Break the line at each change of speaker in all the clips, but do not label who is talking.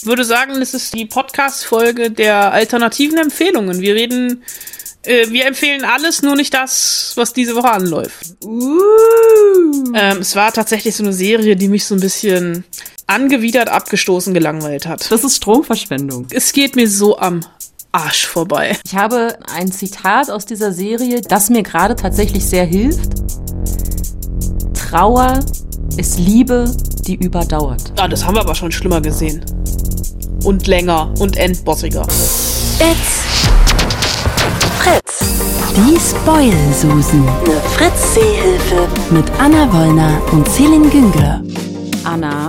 Ich würde sagen, das ist die Podcast-Folge der alternativen Empfehlungen. Wir reden, äh, wir empfehlen alles, nur nicht das, was diese Woche anläuft.
Uh.
Ähm, es war tatsächlich so eine Serie, die mich so ein bisschen angewidert, abgestoßen, gelangweilt hat.
Das ist Stromverschwendung.
Es geht mir so am Arsch vorbei.
Ich habe ein Zitat aus dieser Serie, das mir gerade tatsächlich sehr hilft. Trauer ist Liebe, die überdauert.
Ah, das haben wir aber schon schlimmer gesehen. Und länger und endbossiger.
It's Fritz. Die Spoil-Susen. Eine Fritz-Seehilfe. Mit Anna Wollner und Celine Güngler.
Anna,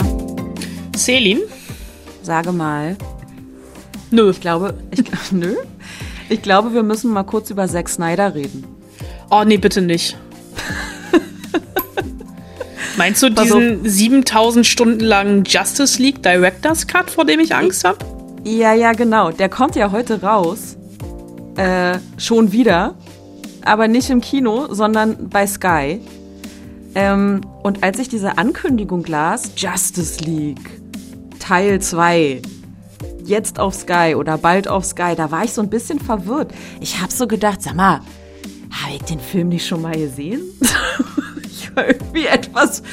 Celine?
sage mal.
Nö.
Ich glaube, ich, nö. Ich glaube, wir müssen mal kurz über Zack Snyder reden.
Oh, nee, bitte nicht. Meinst du diesen 7000 Stunden langen Justice League Director's Cut, vor dem ich Angst habe?
Ja, ja, genau. Der kommt ja heute raus. Äh, schon wieder. Aber nicht im Kino, sondern bei Sky. Ähm, und als ich diese Ankündigung las, Justice League, Teil 2, jetzt auf Sky oder bald auf Sky, da war ich so ein bisschen verwirrt. Ich habe so gedacht, sag mal, habe ich den Film nicht schon mal gesehen? irgendwie etwas,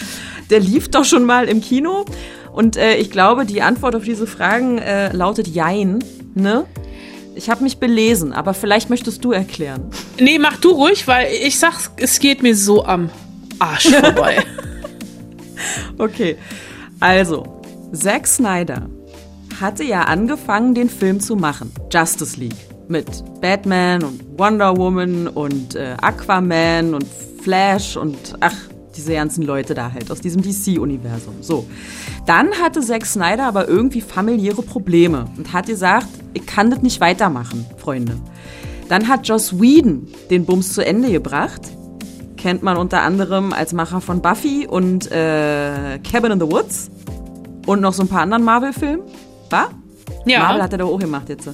der lief doch schon mal im Kino. Und äh, ich glaube, die Antwort auf diese Fragen äh, lautet Jein, ne? Ich habe mich belesen, aber vielleicht möchtest du erklären.
Nee, mach du ruhig, weil ich sag, es geht mir so am Arsch vorbei.
Okay, also, Zack Snyder hatte ja angefangen, den Film zu machen, Justice League, mit Batman und Wonder Woman und äh, Aquaman und Flash und ach, diese ganzen Leute da halt aus diesem DC-Universum. So, dann hatte Zack Snyder aber irgendwie familiäre Probleme und hat gesagt, ich kann das nicht weitermachen, Freunde. Dann hat Joss Whedon den Bums zu Ende gebracht kennt man unter anderem als Macher von Buffy und äh, Cabin in the Woods und noch so ein paar anderen Marvel-Filmen. War?
Ja.
Marvel hat er doch auch gemacht jetzt.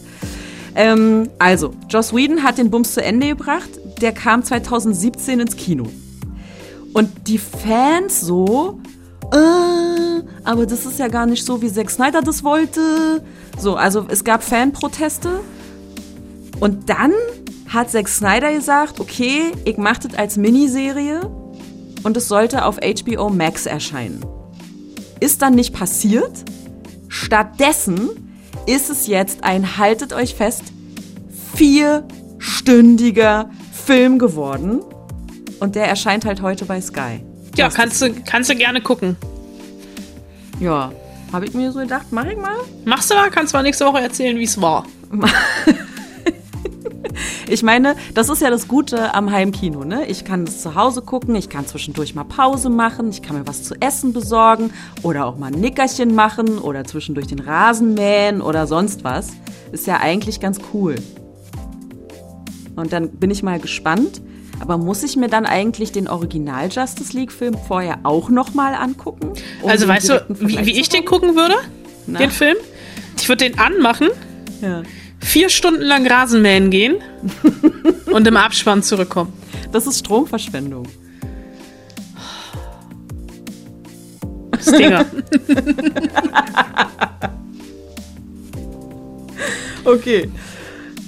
Ähm, also, Joss Whedon hat den Bums zu Ende gebracht. Der kam 2017 ins Kino. Und die Fans so, äh, aber das ist ja gar nicht so, wie Zack Snyder das wollte. So, also es gab Fanproteste. Und dann hat Zack Snyder gesagt, okay, ich mach das als Miniserie und es sollte auf HBO Max erscheinen. Ist dann nicht passiert. Stattdessen ist es jetzt ein, haltet euch fest, vierstündiger Film geworden. Und der erscheint halt heute bei Sky.
Ja, kannst du, kannst du gerne gucken.
Ja, habe ich mir so gedacht, mach ich mal.
Machst du da? Kannst du mal nächste Woche erzählen, wie es war.
Ich meine, das ist ja das Gute am Heimkino, ne? Ich kann es zu Hause gucken, ich kann zwischendurch mal Pause machen, ich kann mir was zu essen besorgen oder auch mal ein Nickerchen machen oder zwischendurch den Rasen mähen oder sonst was. Ist ja eigentlich ganz cool. Und dann bin ich mal gespannt. Aber muss ich mir dann eigentlich den Original Justice League Film vorher auch noch mal angucken? um
Also weißt du, wie, wie ich den gucken würde?
Na?
Den Film? Ich würde den anmachen,
Ja.
Vier Stunden lang Rasenmähen gehen und im Abspann zurückkommen.
Das ist Stromverschwendung.
Stinger.
Okay.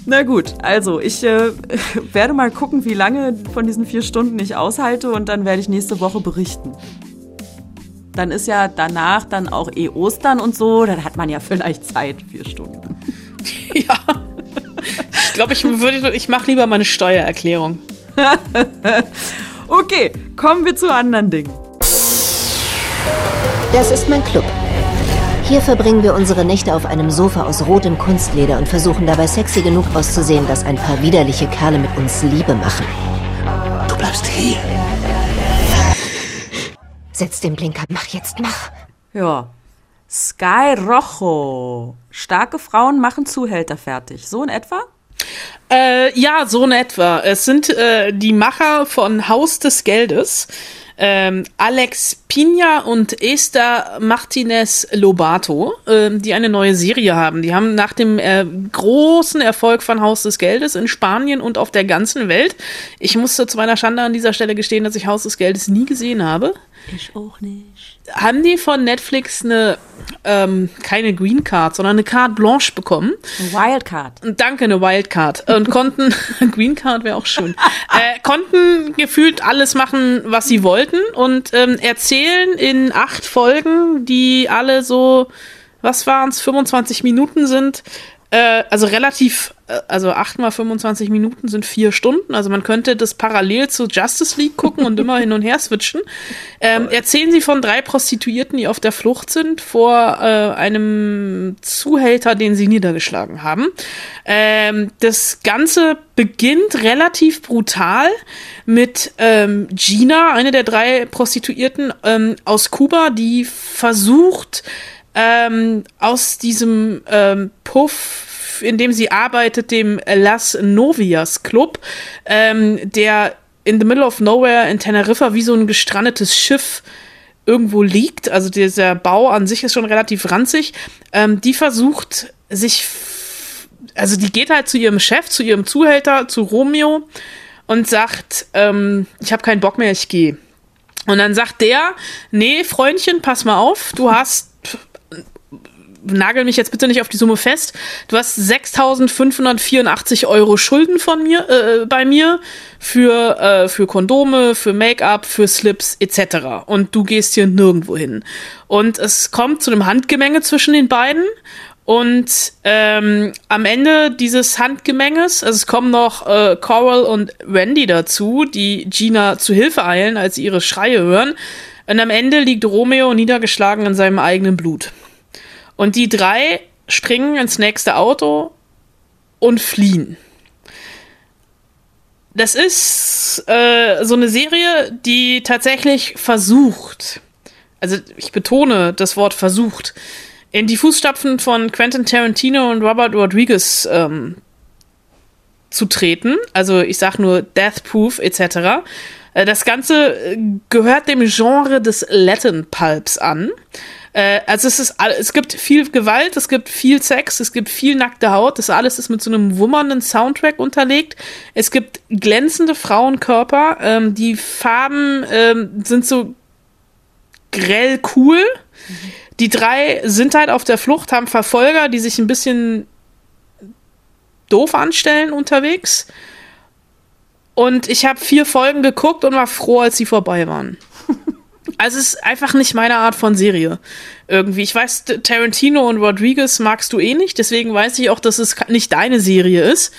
Na gut, also ich äh, werde mal gucken, wie lange von diesen vier Stunden ich aushalte und dann werde ich nächste Woche berichten. Dann ist ja danach dann auch eh Ostern und so, dann hat man ja vielleicht Zeit, vier Stunden.
ja. Ich glaube, ich würde, ich mache lieber meine Steuererklärung.
Okay, kommen wir zu anderen Dingen.
Das ist mein Club. Hier verbringen wir unsere Nächte auf einem Sofa aus rotem Kunstleder und versuchen dabei sexy genug auszusehen, dass ein paar widerliche Kerle mit uns Liebe machen.
Du bleibst hier.
Setz den Blinker, mach jetzt, mach.
Ja. Sky Rojo. Starke Frauen machen Zuhälter fertig. So in etwa?
Äh, ja, so in etwa. Es sind äh, die Macher von Haus des Geldes. Ähm, Alex Pina und Esther Martinez Lobato, ähm, die eine neue Serie haben. Die haben nach dem äh, großen Erfolg von Haus des Geldes in Spanien und auf der ganzen Welt, ich musste zu meiner Schande an dieser Stelle gestehen, dass ich Haus des Geldes nie gesehen habe.
Ich auch nicht.
Haben die von Netflix eine, ähm, keine Green Card, sondern eine Carte Blanche bekommen.
Wildcard.
Und Danke, eine Wildcard. Und konnten, Green Card wäre auch schön, äh, konnten gefühlt alles machen, was sie wollten und ähm, erzählen in acht Folgen, die alle so, was waren's, 25 Minuten sind, äh, also relativ, äh, also 8 mal 25 Minuten sind vier Stunden. Also man könnte das parallel zu Justice League gucken und immer hin und her switchen. Ähm, erzählen sie von drei Prostituierten, die auf der Flucht sind vor äh, einem Zuhälter, den sie niedergeschlagen haben. Ähm, das Ganze beginnt relativ brutal mit ähm, Gina, eine der drei Prostituierten ähm, aus Kuba, die versucht, ähm, aus diesem ähm, Puff, in dem sie arbeitet, dem Las Novias Club, ähm, der in the middle of nowhere in Teneriffa wie so ein gestrandetes Schiff irgendwo liegt. Also dieser Bau an sich ist schon relativ ranzig. Ähm, die versucht sich, also die geht halt zu ihrem Chef, zu ihrem Zuhälter, zu Romeo und sagt, ähm, ich habe keinen Bock mehr, ich gehe. Und dann sagt der, nee, Freundchen, pass mal auf, du hast nagel mich jetzt bitte nicht auf die Summe fest. Du hast 6.584 Euro Schulden von mir, äh, bei mir für, äh, für Kondome, für Make-up, für Slips etc. Und du gehst hier nirgendwo hin. Und es kommt zu einem Handgemenge zwischen den beiden. Und ähm, am Ende dieses Handgemenges, also es kommen noch äh, Coral und Wendy dazu, die Gina zu Hilfe eilen, als sie ihre Schreie hören. Und am Ende liegt Romeo niedergeschlagen in seinem eigenen Blut. Und die drei springen ins nächste Auto und fliehen. Das ist äh, so eine Serie, die tatsächlich versucht, also ich betone das Wort versucht, in die Fußstapfen von Quentin Tarantino und Robert Rodriguez ähm, zu treten. Also ich sag nur Death Proof etc. Äh, Das Ganze äh, gehört dem Genre des Latin Pulps an. Äh, Also es ist, es gibt viel Gewalt, es gibt viel Sex, es gibt viel nackte Haut. Das alles ist mit so einem wummernden Soundtrack unterlegt. Es gibt glänzende Frauenkörper. Ähm, die Farben ähm, sind so grell cool. Die drei sind halt auf der Flucht, haben Verfolger, die sich ein bisschen doof anstellen unterwegs. Und ich habe vier Folgen geguckt und war froh, als sie vorbei waren. Also es ist einfach nicht meine Art von Serie. Irgendwie. Ich weiß, Tarantino und Rodriguez magst du eh nicht, deswegen weiß ich auch, dass es nicht deine Serie ist.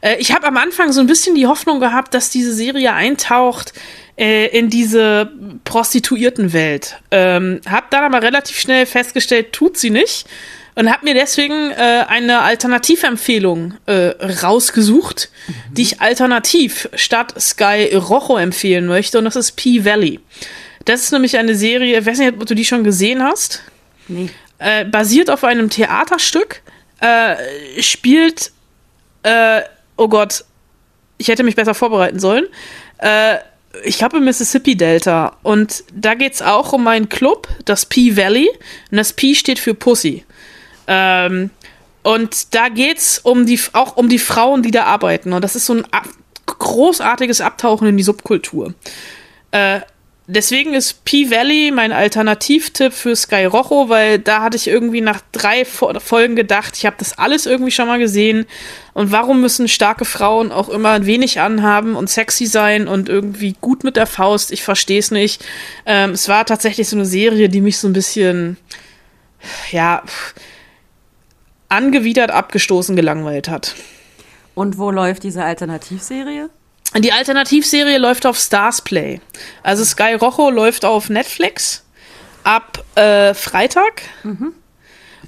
Äh, ich habe am Anfang so ein bisschen die Hoffnung gehabt, dass diese Serie eintaucht äh, in diese Prostituiertenwelt. Ähm, hab dann aber relativ schnell festgestellt, tut sie nicht. Und habe mir deswegen äh, eine Alternativempfehlung äh, rausgesucht, die ich alternativ statt Sky Rojo empfehlen möchte. Und das ist P-Valley. Das ist nämlich eine Serie, ich weiß nicht, ob du die schon gesehen hast.
Nee.
Äh, basiert auf einem Theaterstück, äh, spielt, äh, oh Gott, ich hätte mich besser vorbereiten sollen. Äh, ich glaube im Mississippi Delta. Und da geht's auch um einen Club, das P Valley. Und das P steht für Pussy. Ähm, und da geht's um die, auch um die Frauen, die da arbeiten. Und das ist so ein großartiges Abtauchen in die Subkultur. Äh, deswegen ist P-Valley mein Alternativtipp für Sky Rojo, weil da hatte ich irgendwie nach drei Fo Folgen gedacht, ich habe das alles irgendwie schon mal gesehen. Und warum müssen starke Frauen auch immer ein wenig anhaben und sexy sein und irgendwie gut mit der Faust? Ich verstehe es nicht. Ähm, es war tatsächlich so eine Serie, die mich so ein bisschen, ja, angewidert, abgestoßen, gelangweilt hat.
Und wo läuft diese Alternativserie?
Die Alternativserie läuft auf Stars Play. Also Sky Rojo läuft auf Netflix ab äh, Freitag.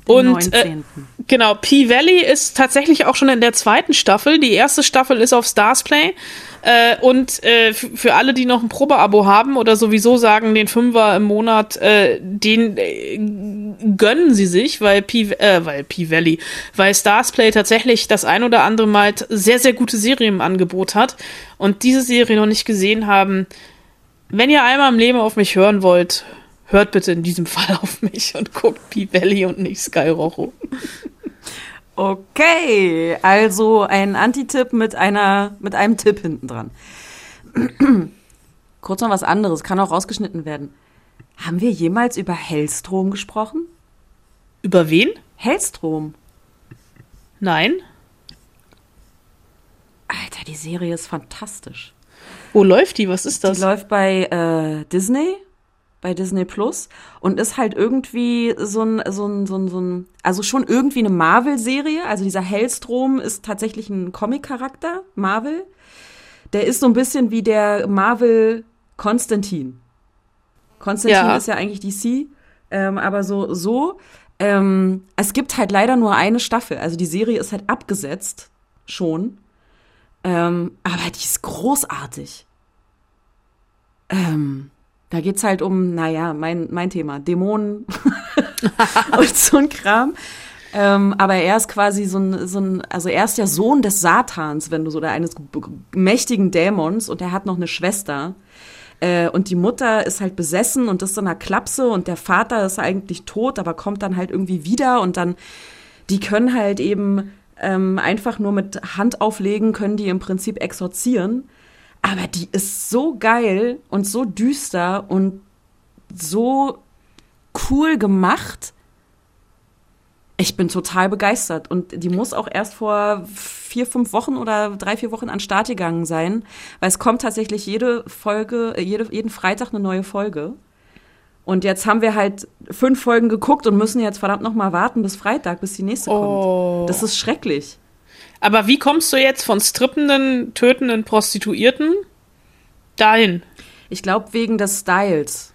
Und äh,
19..
genau, P-Valley ist tatsächlich auch schon in der zweiten Staffel. Die erste Staffel ist auf Stars Play. Äh, und äh, für alle, die noch ein Probeabo haben oder sowieso sagen, den Fünfer im Monat, äh, den äh, gönnen sie sich, weil P, äh, weil P-Valley, weil Stars Play tatsächlich das ein oder andere Mal sehr, sehr gute Serien im Angebot hat und diese Serie noch nicht gesehen haben. Wenn ihr einmal im Leben auf mich hören wollt, hört bitte in diesem Fall auf mich und guckt P-Valley und nicht Sky Rojo.
Okay, also ein Antitipp mit einer mit einem Tipp hinten dran. Kurz noch was anderes, kann auch rausgeschnitten werden. Haben wir jemals über Hellstrom gesprochen?
Über wen?
Hellstrom.
Nein.
Alter, die Serie ist fantastisch.
Wo läuft die? Was ist das?
Die läuft bei äh, Disney, bei Disney Plus und ist halt irgendwie so ein, so ein, so ein, so ein also schon irgendwie eine Marvel-Serie. Also dieser Hellstrom ist tatsächlich ein Comic-Charakter, Marvel. Der ist so ein bisschen wie der Marvel Konstantin. Konstantin
Ja.
ist ja eigentlich DC, ähm, aber so, so. Ähm, es gibt halt leider nur eine Staffel. Also die Serie ist halt abgesetzt, schon. Ähm, aber die ist großartig. Ähm, da geht's halt um, naja, mein, mein Thema, Dämonen und so ein Kram. Ähm, aber er ist quasi so ein, so ein, also er ist der Sohn des Satans, wenn du so, oder eines mächtigen Dämons und er hat noch eine Schwester. Äh, und die Mutter ist halt besessen und ist so einer Klapse und der Vater ist eigentlich tot, aber kommt dann halt irgendwie wieder und dann, die können halt eben ähm, einfach nur mit Hand auflegen, können die im Prinzip exorzieren. Aber die ist so geil und so düster und so cool gemacht. Ich bin total begeistert. Und die muss auch erst vor vier, fünf Wochen oder drei, vier Wochen an Start gegangen sein, weil es kommt tatsächlich jede Folge, äh, jede, jeden Freitag eine neue Folge. Und jetzt haben wir halt fünf Folgen geguckt und müssen jetzt verdammt noch mal warten bis Freitag, bis die nächste
Oh.
kommt. Das ist schrecklich.
Aber wie kommst du jetzt von strippenden, tötenden Prostituierten dahin?
Ich glaube wegen des Styles.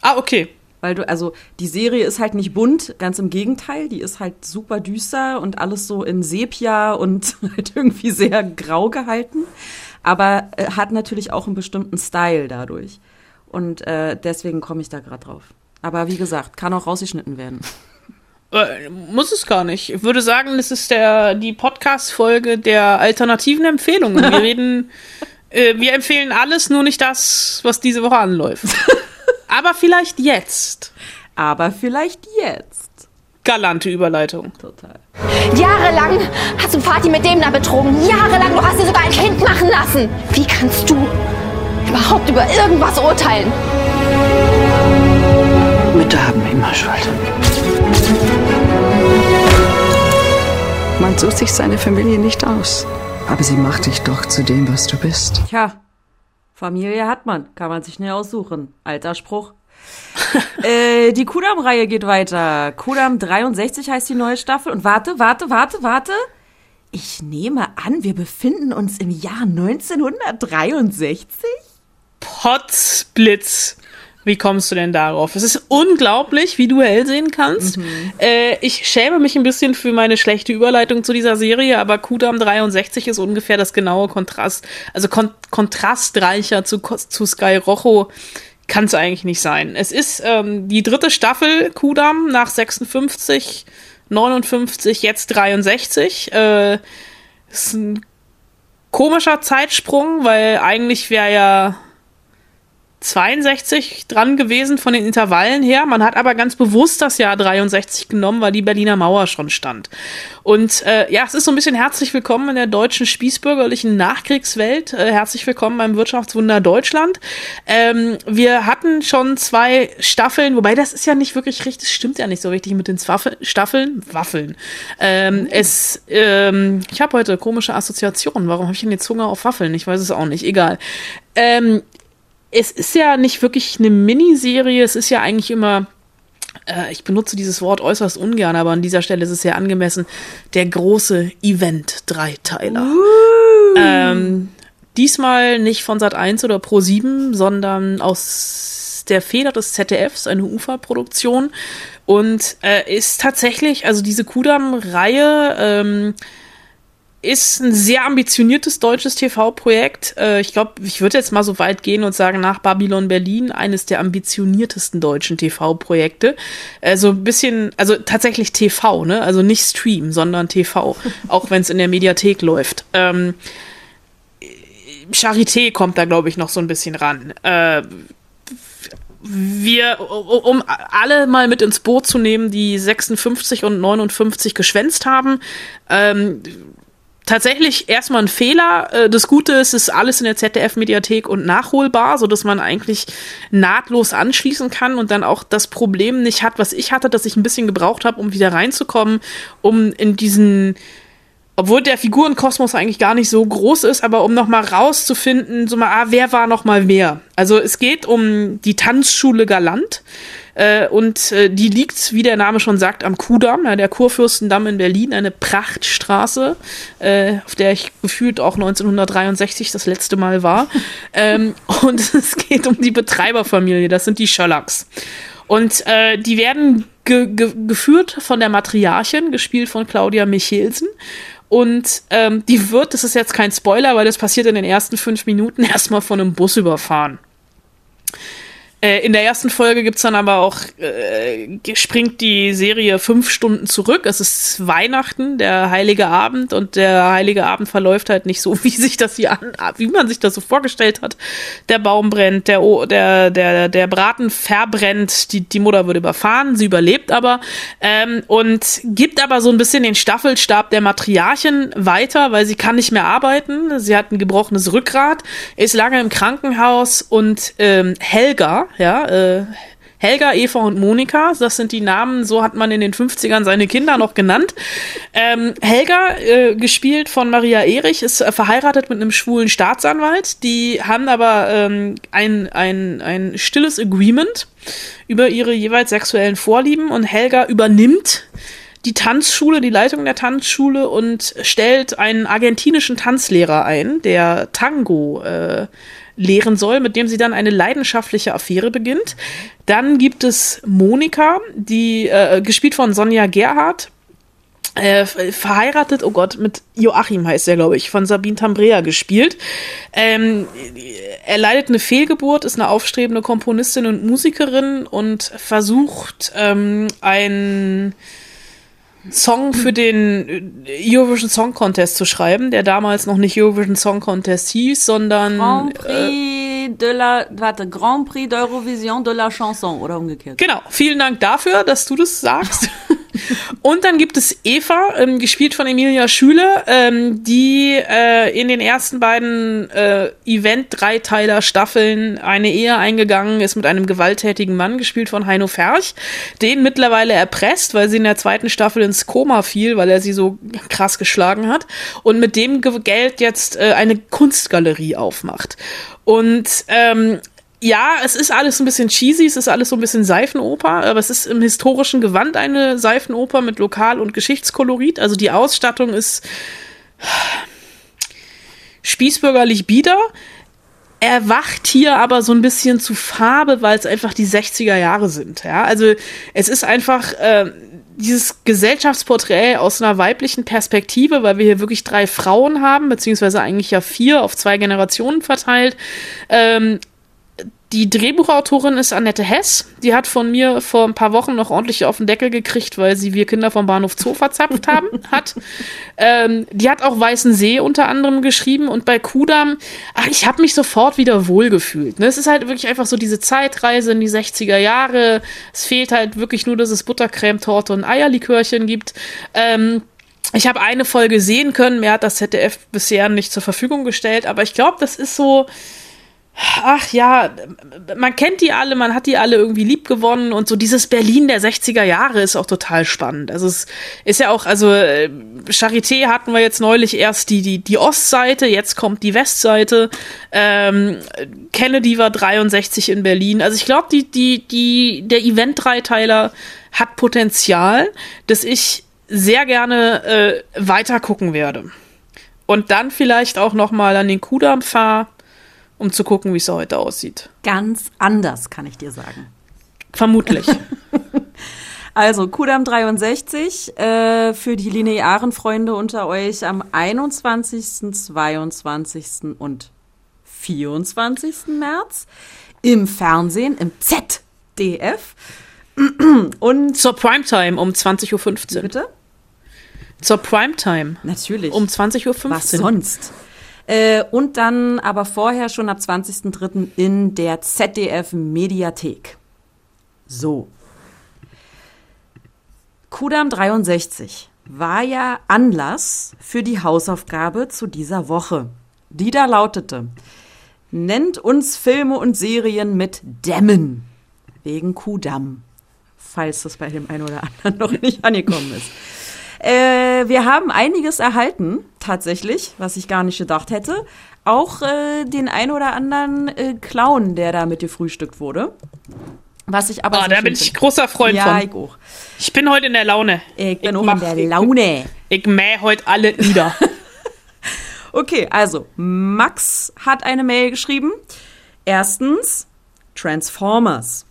Ah, okay.
Weil du, also die Serie ist halt nicht bunt, ganz im Gegenteil, die ist halt super düster und alles so in Sepia und halt irgendwie sehr grau gehalten, aber äh, hat natürlich auch einen bestimmten Style dadurch. Und äh, deswegen komme ich da gerade drauf. Aber wie gesagt, kann auch rausgeschnitten werden.
Äh, muss es gar nicht. Ich würde sagen, das ist der, die Podcast-Folge der alternativen Empfehlungen. Wir reden, äh, wir empfehlen alles, nur nicht das, was diese Woche anläuft. Aber vielleicht jetzt.
Aber vielleicht jetzt.
Galante Überleitung.
Total.
Jahrelang hast du Vati mit dem da betrogen. Jahrelang, du hast dir sogar ein Kind machen lassen. Wie kannst du überhaupt über irgendwas urteilen?
Mütter haben immer Schuld.
Man sucht sich seine Familie nicht aus. Aber sie macht dich doch zu dem, was du bist.
Tja, Familie hat man, kann man sich nicht aussuchen. Alter Spruch. äh, die Kudam-Reihe geht weiter. Kudam 63 heißt die neue Staffel. Und warte, warte, warte, warte. Ich nehme an, wir befinden uns im Jahr 1963.
Potzblitz. Wie kommst du denn darauf? Es ist unglaublich, wie du hell sehen kannst. Äh, ich schäme mich ein bisschen für meine schlechte Überleitung zu dieser Serie, aber Kudam 63 ist ungefähr das genaue Kontrast, also kon kontrastreicher zu, zu Sky Rojo kann es eigentlich nicht sein. Es ist ähm, die dritte Staffel Kudam nach 56, 59, jetzt 63. Äh, ist ein komischer Zeitsprung, weil eigentlich wäre ja 62 dran gewesen von den Intervallen her. Man hat aber ganz bewusst das Jahr 63 genommen, weil die Berliner Mauer schon stand. Und äh, ja, es ist so ein bisschen herzlich willkommen in der deutschen spießbürgerlichen Nachkriegswelt. Äh, herzlich willkommen beim Wirtschaftswunder Deutschland. Ähm, wir hatten schon zwei Staffeln, wobei das ist ja nicht wirklich richtig, stimmt ja nicht so richtig mit den Zwaffel, Staffeln, Waffeln. Ähm, es, ähm, ich habe heute komische Assoziationen. Warum habe ich denn jetzt Hunger auf Waffeln? Ich weiß es auch nicht. Egal. Ähm, es ist ja nicht wirklich eine Miniserie, es ist ja eigentlich immer, äh, ich benutze dieses Wort äußerst ungern, aber an dieser Stelle ist es sehr angemessen, der große Event-Dreiteiler. Ähm, diesmal nicht von Sat 1 oder Pro 7, sondern aus der Feder des ZDFs, eine UFA-Produktion. Und äh, ist tatsächlich, also diese Kudam-Reihe, ähm, ist ein sehr ambitioniertes deutsches TV-Projekt. Äh, ich glaube, ich würde jetzt mal so weit gehen und sagen, nach Babylon Berlin eines der ambitioniertesten deutschen TV-Projekte. Äh, so ein bisschen, also tatsächlich TV, ne? Also nicht Stream, sondern TV, auch wenn es in der Mediathek läuft. Ähm, Charité kommt da, glaube ich, noch so ein bisschen ran. Äh, wir, um alle mal mit ins Boot zu nehmen, die 56 und 59 geschwänzt haben, ähm, tatsächlich erstmal ein Fehler. Äh, das Gute ist, es ist alles in der ZDF-Mediathek und nachholbar, so dass man eigentlich nahtlos anschließen kann und dann auch das Problem nicht hat, was ich hatte, dass ich ein bisschen gebraucht habe, um wieder reinzukommen, um in diesen obwohl der Figurenkosmos eigentlich gar nicht so groß ist, aber um noch mal rauszufinden, so mal, ah, wer war noch mal wer? Also es geht um die Tanzschule Galant äh, und äh, die liegt, wie der Name schon sagt, am Kudamm, ja, der Kurfürstendamm in Berlin, eine Prachtstraße, äh, auf der ich gefühlt auch 1963 das letzte Mal war. ähm, und es geht um die Betreiberfamilie, das sind die Schöllacks. Und äh, die werden ge ge geführt von der Matriarchin, gespielt von Claudia Michelsen. Und ähm, die wird, das ist jetzt kein Spoiler, weil das passiert in den ersten fünf Minuten, erstmal von einem Bus überfahren. Äh, in der ersten Folge gibt's dann aber auch, äh, springt die Serie fünf Stunden zurück. Es ist Weihnachten, der heilige Abend, und der heilige Abend verläuft halt nicht so, wie sich das hier an, wie man sich das so vorgestellt hat. Der Baum brennt, der, der, der, der Braten verbrennt, die, die Mutter wird überfahren, sie überlebt aber ähm, und gibt aber so ein bisschen den Staffelstab der Matriarchin weiter, weil sie kann nicht mehr arbeiten. Sie hat ein gebrochenes Rückgrat, ist lange im Krankenhaus und ähm, Helga, ja, äh, Helga, Eva und Monika, das sind die Namen, so hat man in den 50ern seine Kinder noch genannt. Ähm, Helga, äh, gespielt von Maria Erich, ist äh, verheiratet mit einem schwulen Staatsanwalt. Die haben aber ähm, ein, ein, ein stilles Agreement über ihre jeweils sexuellen Vorlieben und Helga übernimmt die Tanzschule, die Leitung der Tanzschule und stellt einen argentinischen Tanzlehrer ein, der Tango äh, lehren soll, mit dem sie dann eine leidenschaftliche Affäre beginnt. Dann gibt es Monika, die äh, gespielt von Sonja Gerhardt, äh, verheiratet, oh Gott, mit Joachim heißt er, glaube ich, von Sabine Tambrea gespielt. Ähm, er leidet eine Fehlgeburt, ist eine aufstrebende Komponistin und Musikerin und versucht ähm, ein Song für den Eurovision Song Contest zu schreiben, der damals noch nicht Eurovision Song Contest hieß, sondern
Grand Prix äh, de la, warte, Grand Prix d'Eurovision de la Chanson oder umgekehrt.
Genau. Vielen Dank dafür, dass du das sagst. Und dann gibt es Eva, ähm, gespielt von Emilia Schüle, ähm, die äh, in den ersten beiden äh, Event-Dreiteiler-Staffeln eine Ehe eingegangen ist mit einem gewalttätigen Mann, gespielt von Heino Ferch, den mittlerweile erpresst, weil sie in der zweiten Staffel ins Koma fiel, weil er sie so krass geschlagen hat und mit dem Geld jetzt äh, eine Kunstgalerie aufmacht. Und ähm, ja, es ist alles ein bisschen cheesy, es ist alles so ein bisschen Seifenoper, aber es ist im historischen Gewand eine Seifenoper mit Lokal- und Geschichtskolorit. Also die Ausstattung ist spießbürgerlich bieder. Er wacht hier aber so ein bisschen zu Farbe, weil es einfach die 60er Jahre sind. Ja, also es ist einfach äh, dieses Gesellschaftsporträt aus einer weiblichen Perspektive, weil wir hier wirklich drei Frauen haben, beziehungsweise eigentlich ja vier auf zwei Generationen verteilt. Ähm, die Drehbuchautorin ist Annette Hess. Die hat von mir vor ein paar Wochen noch ordentlich auf den Deckel gekriegt, weil sie Wir Kinder vom Bahnhof Zoo verzapft haben, hat. Ähm, die hat auch Weißen See unter anderem geschrieben und bei Kudam, ach, ich habe mich sofort wieder wohlgefühlt. Ne? Es ist halt wirklich einfach so diese Zeitreise in die 60er Jahre. Es fehlt halt wirklich nur, dass es Buttercreme, Torte und Eierlikörchen gibt. Ähm, ich habe eine Folge sehen können, mehr hat das ZDF bisher nicht zur Verfügung gestellt, aber ich glaube, das ist so, ach ja, man kennt die alle, man hat die alle irgendwie lieb gewonnen und so dieses Berlin der 60er Jahre ist auch total spannend. Also es ist ja auch, also äh, Charité hatten wir jetzt neulich erst die, die, die Ostseite, jetzt kommt die Westseite. Ähm, Kennedy war 63 in Berlin. Also ich glaube, die, die, die, der Event-Dreiteiler hat Potenzial, dass ich sehr gerne äh, weiter gucken werde. Und dann vielleicht auch noch mal an den Kudamm fahre um zu gucken, wie es heute aussieht.
Ganz anders, kann ich dir sagen.
Vermutlich.
Also, Kudam 63 äh, für die linearen Freunde unter euch am 21., 22. und 24. März im Fernsehen, im ZDF.
Und zur Primetime um 20.15 Uhr.
Bitte?
Zur Primetime.
Natürlich.
Um 20.15 Uhr.
Was sonst? Äh, und dann aber vorher schon ab 20.03. in der ZDF Mediathek. So. Kudam 63 war ja Anlass für die Hausaufgabe zu dieser Woche. Die da lautete, nennt uns Filme und Serien mit Dämmen. Wegen Kudamm. Falls das bei dem einen oder anderen noch nicht angekommen ist. Äh, wir haben einiges erhalten, tatsächlich, was ich gar nicht gedacht hätte. Auch äh, den ein oder anderen äh, Clown, der da mit gefrühstückt wurde. Was ich aber.
Oh,
sehr
da bin ich
finde.
großer Freund
ja,
von.
Ich auch.
Ich bin heute in der Laune.
Ich bin auch
mach-
in der Laune.
Ich mäh heute alle nieder.
Okay, also Max hat eine Mail geschrieben. Erstens Transformers.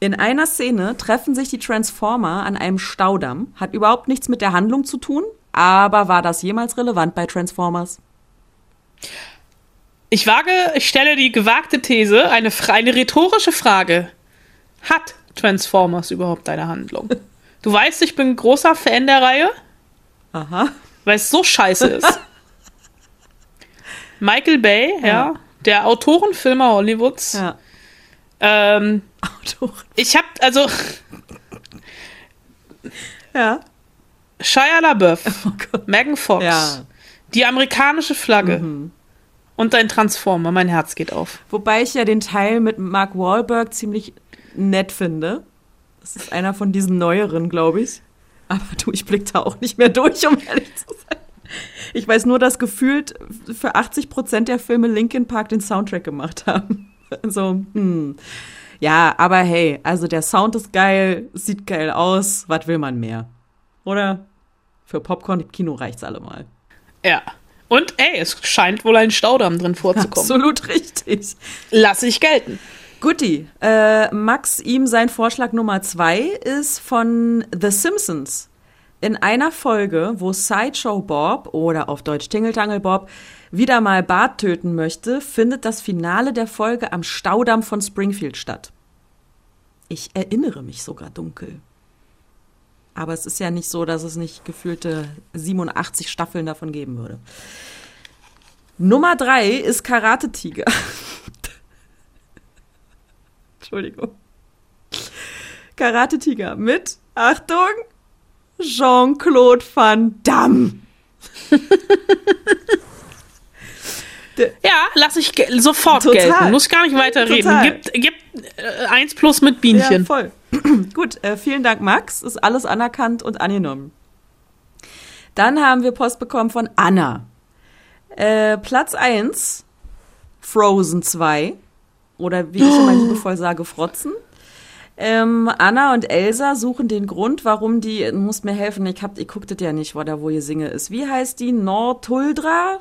In einer Szene treffen sich die Transformer an einem Staudamm. Hat überhaupt nichts mit der Handlung zu tun, aber war das jemals relevant bei Transformers?
Ich wage, ich stelle die gewagte These, eine, eine rhetorische Frage. Hat Transformers überhaupt eine Handlung? Du weißt, ich bin großer Fan der Reihe,
Aha.
weil es so scheiße ist. Michael Bay, ja, der Autorenfilmer Hollywoods.
Ja.
Ähm, ich hab, also,
Ja.
Shia LaBeouf,
Oh.
Megan Fox,
Ja.
die amerikanische Flagge und ein Transformer, mein Herz geht auf.
Wobei ich ja den Teil mit Mark Wahlberg ziemlich nett finde. Das ist einer von diesen neueren, glaube ich. Aber du, ich blick da auch nicht mehr durch, um ehrlich zu sein. Ich weiß nur, dass gefühlt für 80 Prozent der Filme Linkin Park den Soundtrack gemacht haben. So, hm. Ja, aber hey, also der Sound ist geil, sieht geil aus, was will man mehr? Oder? Für Popcorn im Kino reicht's allemal.
Ja. Und ey, es scheint wohl ein Staudamm drin vorzukommen.
Absolut richtig.
Lass ich gelten.
Guti, äh, Max, ihm sein Vorschlag Nummer zwei ist von The Simpsons. In einer Folge, wo Sideshow Bob oder auf Deutsch Tingeltangel Bob wieder mal Bart töten möchte, findet das Finale der Folge am Staudamm von Springfield statt. Ich erinnere mich sogar dunkel. Aber es ist ja nicht so, dass es nicht gefühlte 87 Staffeln davon geben würde. Nummer drei ist Karate Tiger. Entschuldigung. Karate Tiger mit, Achtung, Jean-Claude Van Damme.
Ja, lass ich sofort
Total.
gelten. Muss gar nicht weiter reden.
Total.
Gibt, gibt äh, eins plus mit
Ja,
Bienchen.
voll. Gut, äh, vielen Dank, Max. Ist alles anerkannt und angenommen. Dann haben wir Post bekommen von Anna. Äh, Platz 1, Frozen 2. Oder wie ich immer liebevoll sage, Frotzen. Ähm, Anna und Elsa suchen den Grund, warum die, du musst mir helfen, ich, hab, ich guckte ja nicht, wo da wo ihr singe ist. Wie heißt die? Nortuldra?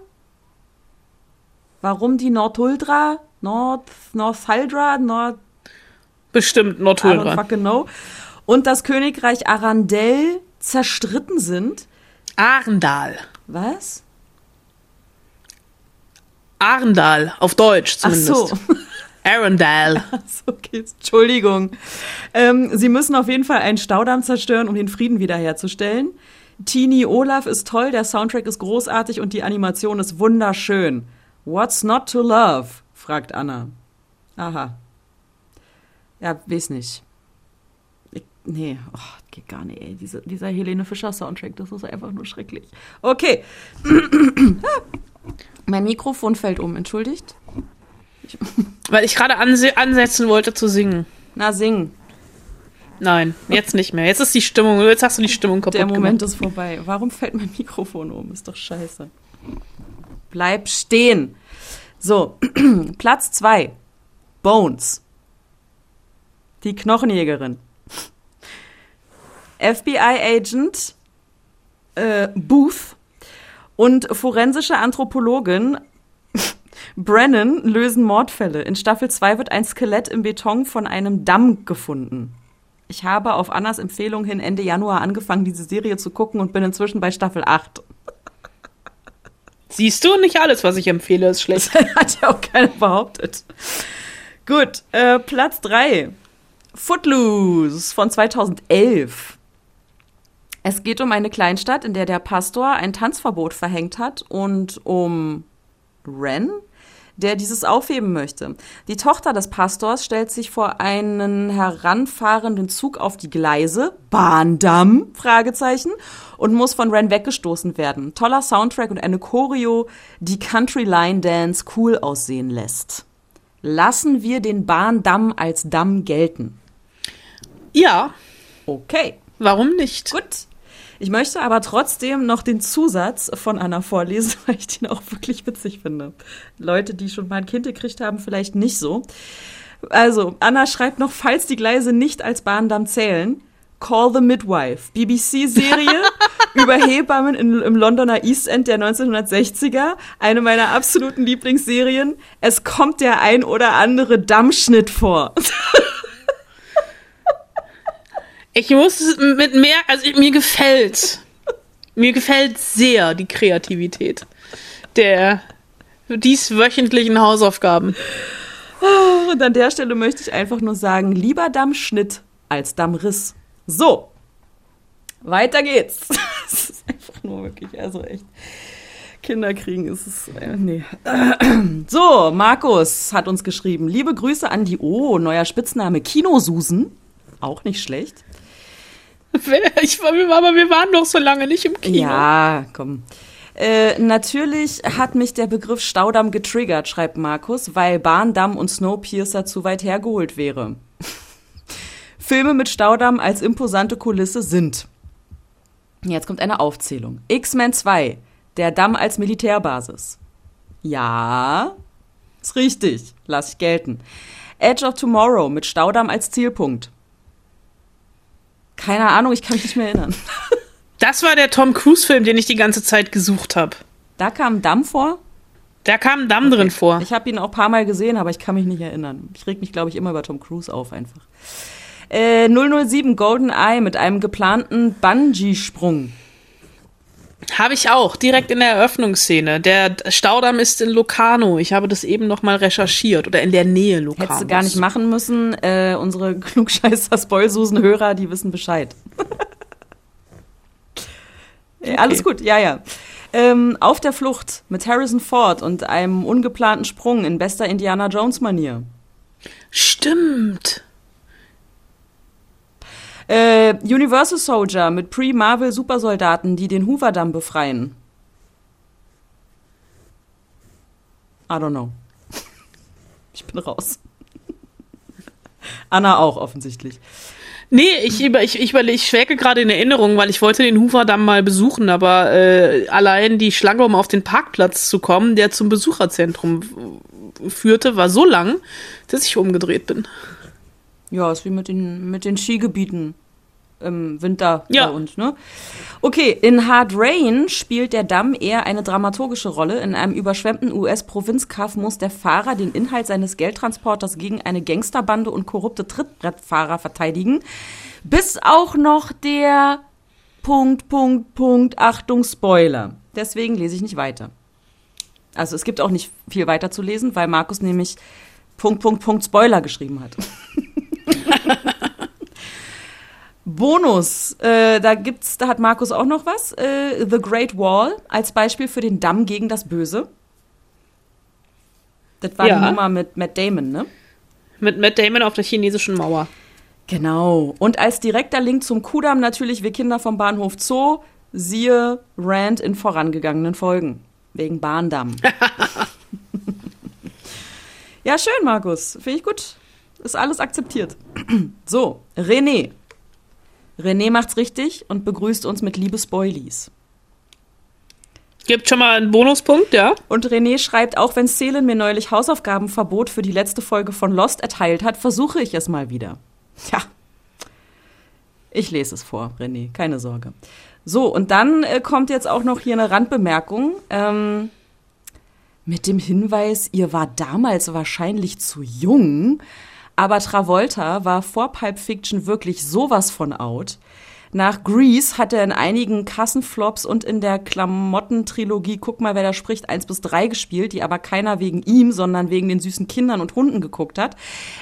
Warum die Nortuldra? Nord, Northaldra? Nord,
Bestimmt Nordhulra.
fucking know. Und das Königreich Arandel zerstritten sind.
Arendal.
Was?
Arendal, auf Deutsch
Ach
zumindest.
so.
Arendal.
so okay. Entschuldigung. Ähm, sie müssen auf jeden Fall einen Staudamm zerstören, um den Frieden wiederherzustellen. Tini Olaf ist toll, der Soundtrack ist großartig und die Animation ist wunderschön. What's not to love? fragt Anna. Aha. Ja, weiß nicht. Ich, nee, oh, geht gar nicht, ey. Diese, dieser Helene Fischer Soundtrack, das ist einfach nur schrecklich. Okay. mein Mikrofon fällt um, entschuldigt.
Weil ich gerade anse ansetzen wollte zu singen.
Na, sing.
Nein, jetzt nicht mehr. Jetzt ist die Stimmung, jetzt hast du die Stimmung kaputt
Der Moment
gemacht.
ist vorbei. Warum fällt mein Mikrofon um? Ist doch scheiße. Bleib stehen. So, Platz zwei. Bones. Die Knochenjägerin. FBI-Agent äh, Booth und forensische Anthropologin Brennan lösen Mordfälle. In Staffel 2 wird ein Skelett im Beton von einem Damm gefunden. Ich habe auf Annas Empfehlung hin Ende Januar angefangen, diese Serie zu gucken und bin inzwischen bei Staffel 8.
Siehst du, nicht alles, was ich empfehle, ist schlecht.
Hat ja auch keiner behauptet. Gut, äh, Platz 3. Footloose von 2011. Es geht um eine Kleinstadt, in der der Pastor ein Tanzverbot verhängt hat und um Ren, der dieses aufheben möchte. Die Tochter des Pastors stellt sich vor einen heranfahrenden Zug auf die Gleise, Bahndamm, Fragezeichen, und muss von Ren weggestoßen werden. Toller Soundtrack und eine Choreo, die Country Line Dance cool aussehen lässt. Lassen wir den Bahndamm als Damm gelten.
Ja,
Okay.
warum nicht?
Gut. Ich möchte aber trotzdem noch den Zusatz von Anna vorlesen, weil ich den auch wirklich witzig finde. Leute, die schon mal ein Kind gekriegt haben, vielleicht nicht so. Also, Anna schreibt noch, falls die Gleise nicht als Bahndamm zählen, Call the Midwife, BBC-Serie über Hebammen in, im Londoner East End der 1960er, eine meiner absoluten Lieblingsserien. Es kommt der ein oder andere Dammschnitt vor.
Ich muss mit mehr, also mir gefällt, mir gefällt sehr die Kreativität der dieswöchentlichen Hausaufgaben.
Und an der Stelle möchte ich einfach nur sagen, lieber Dammschnitt als Dammriss. So, weiter geht's. Es ist einfach nur wirklich, also echt. Kinder kriegen ist es, äh, nee. So, Markus hat uns geschrieben, liebe Grüße an die, oh, neuer Spitzname, Kinosusen. Auch nicht schlecht.
Ich, aber wir waren doch so lange nicht im Kino.
Ja, komm. Äh, natürlich hat mich der Begriff Staudamm getriggert, schreibt Markus, weil Bahndamm und Snowpiercer zu weit hergeholt wäre. Filme mit Staudamm als imposante Kulisse sind. Jetzt kommt eine Aufzählung. X-Men 2, der Damm als Militärbasis. Ja, ist richtig, lass ich gelten. Edge of Tomorrow mit Staudamm als Zielpunkt. Keine Ahnung, ich kann mich nicht mehr erinnern.
Das war der Tom Cruise-Film, den ich die ganze Zeit gesucht habe.
Da kam Damm vor.
Da kam ein Damm drin vor.
Ich habe ihn auch ein paar Mal gesehen, aber ich kann mich nicht erinnern. Ich reg mich, glaube ich, immer über Tom Cruise auf einfach. Äh, 007 Golden Eye mit einem geplanten Bungee-Sprung.
Habe ich auch, direkt in der Eröffnungsszene. Der Staudamm ist in Locarno. Ich habe das eben noch mal recherchiert. Oder in der Nähe Locarno.
Hättest du gar nicht machen müssen. Äh, unsere Klugscheißer-Spoilsusen-Hörer, die wissen Bescheid. Äh, Alles gut, ja, ja. Ähm, auf der Flucht mit Harrison Ford und einem ungeplanten Sprung in bester Indiana Jones-Manier.
Stimmt.
Äh, Universal Soldier mit Pre-Marvel-Supersoldaten, die den Hoover-Damm befreien. I don't know. Ich bin raus. Anna auch offensichtlich.
Nee, ich, über, ich, ich, ich schwelge gerade in Erinnerung, weil ich wollte den Hoover-Damm mal besuchen, aber äh, allein die Schlange, um auf den Parkplatz zu kommen, der zum Besucherzentrum führte, war so lang, dass ich umgedreht bin.
Ja, ist wie mit den, mit den Skigebieten im Winter
Ja.
bei uns, ne? Okay, in Hard Rain spielt der Damm eher eine dramaturgische Rolle. In einem überschwemmten US-Provinzkaff muss der Fahrer den Inhalt seines Geldtransporters gegen eine Gangsterbande und korrupte Trittbrettfahrer verteidigen. Bis auch noch der Punkt, Punkt, Punkt, Achtung, Spoiler. Deswegen lese ich nicht weiter. Also es gibt auch nicht viel weiter zu lesen, weil Markus nämlich Punkt, Punkt, Punkt, Spoiler geschrieben hat. Bonus, äh, da gibt's, da hat Markus auch noch was. Äh, The Great Wall als Beispiel für den Damm gegen das Böse. Das war
Ja.
die Nummer mit Matt Damon, ne?
Mit Matt Damon auf der chinesischen Mauer.
Genau. Und als direkter Link zum Kudamm natürlich wir Kinder vom Bahnhof Zoo, siehe Rand in vorangegangenen Folgen. Wegen Bahndamm. ja, schön, Markus. Finde ich gut. Ist alles akzeptiert. so, René. René macht's richtig und begrüßt uns mit liebe Spoilies.
Gibt schon mal einen Bonuspunkt, ja?
Und René schreibt, auch wenn Celen mir neulich Hausaufgabenverbot für die letzte Folge von Lost erteilt hat, versuche ich es mal wieder. Tja. Ich lese es vor, René, keine Sorge. So, und dann äh, kommt jetzt auch noch hier eine Randbemerkung. Ähm, mit dem Hinweis, ihr war damals wahrscheinlich zu jung, aber Travolta war vor Pulp Fiction wirklich sowas von out. Nach Grease hat er in einigen Kassenflops und in der Klamottentrilogie Guck mal, wer da spricht, 1 bis 3 gespielt, die aber keiner wegen ihm, sondern wegen den süßen Kindern und Hunden geguckt hat.